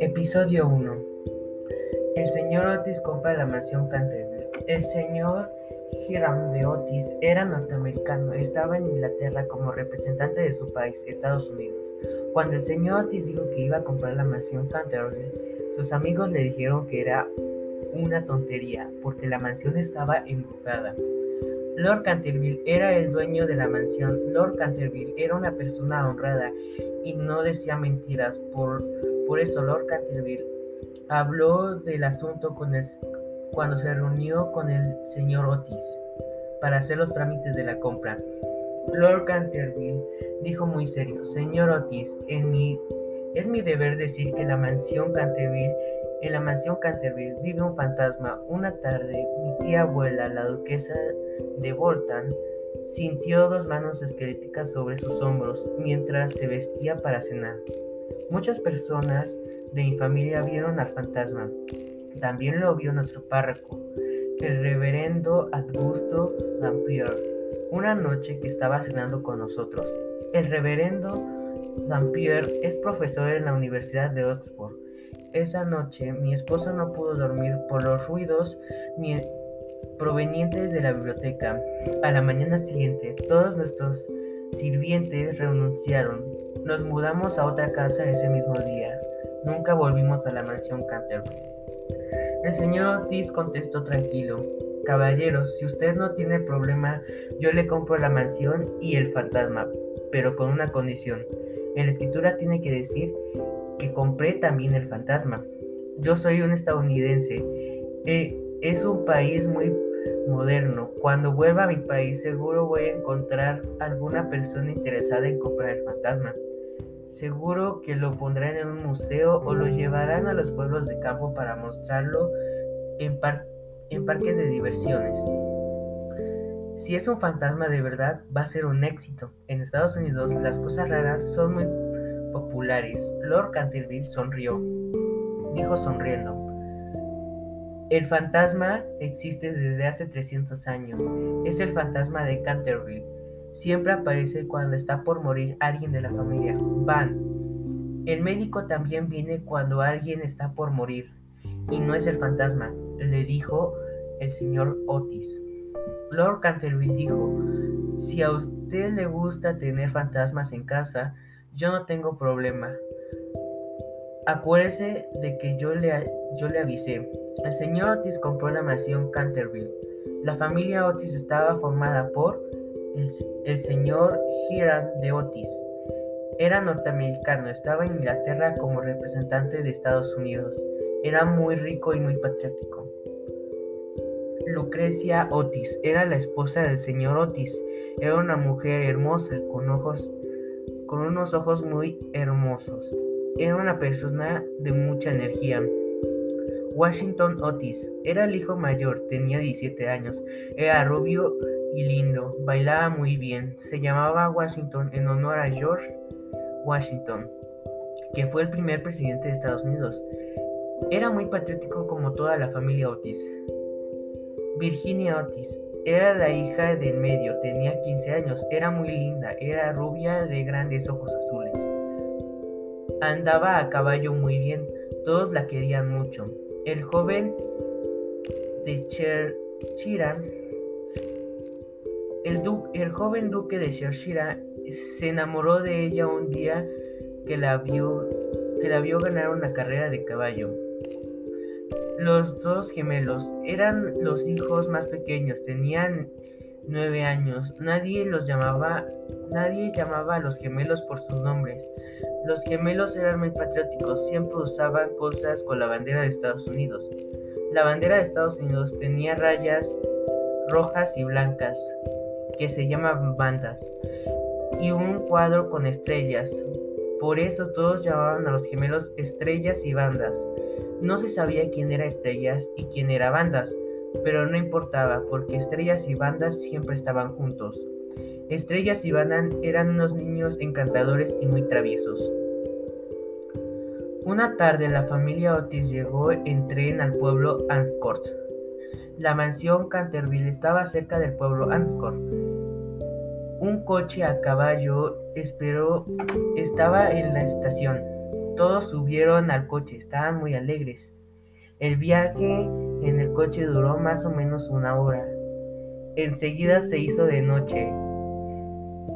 Episodio 1 El señor Otis compra la mansión Canterville. El señor Hiram de Otis era norteamericano, estaba en Inglaterra como representante de su país, Estados Unidos. Cuando el señor Otis dijo que iba a comprar la mansión Canterville, sus amigos le dijeron que era una tontería, porque la mansión estaba embrujada. Lord Canterville era el dueño de la mansión. Lord Canterville era una persona honrada y no decía mentiras. Por, por eso Lord Canterville habló del asunto con cuando se reunió con el señor Otis para hacer los trámites de la compra. Lord Canterville dijo muy serio, Señor Otis, en mi, es mi deber decir que la mansión Canterville en la mansión Canterville vive un fantasma. Una tarde, mi tía abuela, la duquesa de Bolton, sintió dos manos esqueléticas sobre sus hombros mientras se vestía para cenar. Muchas personas de mi familia vieron al fantasma. También lo vio nuestro párroco, el reverendo Augusto Dampier, una noche que estaba cenando con nosotros. El reverendo Dampier es profesor en la Universidad de Oxford esa noche mi esposa no pudo dormir por los ruidos provenientes de la biblioteca. A la mañana siguiente, todos nuestros sirvientes renunciaron. Nos mudamos a otra casa ese mismo día. Nunca volvimos a la mansión Canterbury. El señor Otis contestó tranquilo. Caballeros, si usted no tiene problema, yo le compro la mansión y el fantasma, pero con una condición. En la escritura tiene que decir que compré también el fantasma. Yo soy un estadounidense. Eh, es un país muy moderno. Cuando vuelva a mi país seguro voy a encontrar alguna persona interesada en comprar el fantasma. Seguro que lo pondrán en un museo o lo llevarán a los pueblos de campo para mostrarlo en, en parques de diversiones. Si es un fantasma de verdad, va a ser un éxito. En Estados Unidos las cosas raras son muy populares. Lord Canterville sonrió. Dijo sonriendo. El fantasma existe desde hace 300 años. Es el fantasma de Canterville. Siempre aparece cuando está por morir alguien de la familia. Van. El médico también viene cuando alguien está por morir. Y no es el fantasma, le dijo el señor Otis. Lord Canterville dijo, si a usted le gusta tener fantasmas en casa, yo no tengo problema. Acuérdese de que yo le, yo le avisé. El señor Otis compró la mansión Canterville. La familia Otis estaba formada por el, señor Hiram de Otis. Era norteamericano, estaba en Inglaterra como representante de Estados Unidos. Era muy rico y muy patriótico. Lucrecia Otis era la esposa del señor Otis. Era una mujer hermosa con ojos con unos ojos muy hermosos. Era una persona de mucha energía. Washington Otis era el hijo mayor, tenía 17 años, era rubio y lindo, bailaba muy bien. Se llamaba Washington en honor a George Washington, que fue el primer presidente de Estados Unidos. Era muy patriótico como toda la familia Otis. Virginia Otis era la hija del medio, tenía 15 años, era muy linda, era rubia de grandes ojos azules. Andaba a caballo muy bien, todos la querían mucho. El joven de Chershira, el, el joven duque de Chershira se enamoró de ella un día que la vio, que la vio ganar una carrera de caballo. Los dos gemelos eran los hijos más pequeños, tenían nueve años. Nadie los llamaba, nadie llamaba a los gemelos por sus nombres. Los gemelos eran muy patrióticos, siempre usaban cosas con la bandera de Estados Unidos. La bandera de Estados Unidos tenía rayas rojas y blancas, que se llamaban bandas, y un cuadro con estrellas. Por eso todos llamaban a los gemelos estrellas y bandas. No se sabía quién era Estrellas y quién era Bandas, pero no importaba porque Estrellas y Bandas siempre estaban juntos. Estrellas y Bandas eran unos niños encantadores y muy traviesos. Una tarde la familia Otis llegó en tren al pueblo Anscourt. La mansión Canterville estaba cerca del pueblo Anscombe. Un coche a caballo esperó, estaba en la estación. Todos subieron al coche, estaban muy alegres. El viaje en el coche duró más o menos una hora. Enseguida se hizo de noche.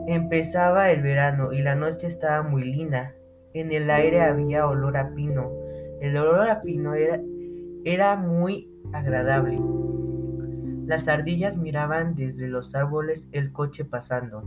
Empezaba el verano y la noche estaba muy linda. En el aire había olor a pino. El olor a pino era, era muy agradable. Las ardillas miraban desde los árboles el coche pasando.